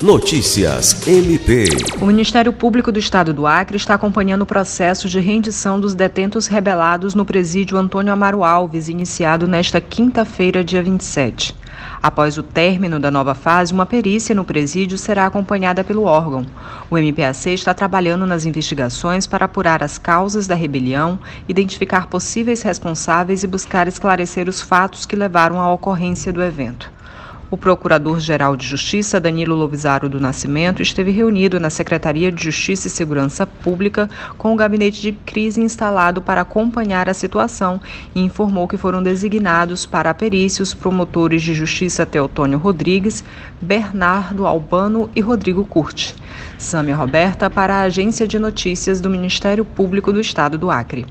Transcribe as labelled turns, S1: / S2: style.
S1: Notícias MP.
S2: O Ministério Público do Estado do Acre está acompanhando o processo de rendição dos detentos rebelados no presídio Antônio Amaro Alves, iniciado nesta quinta-feira, dia 27. Após o término da nova fase, uma perícia no presídio será acompanhada pelo órgão. O MPAC está trabalhando nas investigações para apurar as causas da rebelião, identificar possíveis responsáveis e buscar esclarecer os fatos que levaram à ocorrência do evento. O Procurador-Geral de Justiça, Danilo Lovisaro do Nascimento, esteve reunido na Secretaria de Justiça e Segurança Pública com o gabinete de crise instalado para acompanhar a situação e informou que foram designados para a perícia os promotores de justiça Teotônio Rodrigues, Bernardo Albano e Rodrigo Curti. Sâmia Roberta para a Agência de Notícias do Ministério Público do Estado do Acre.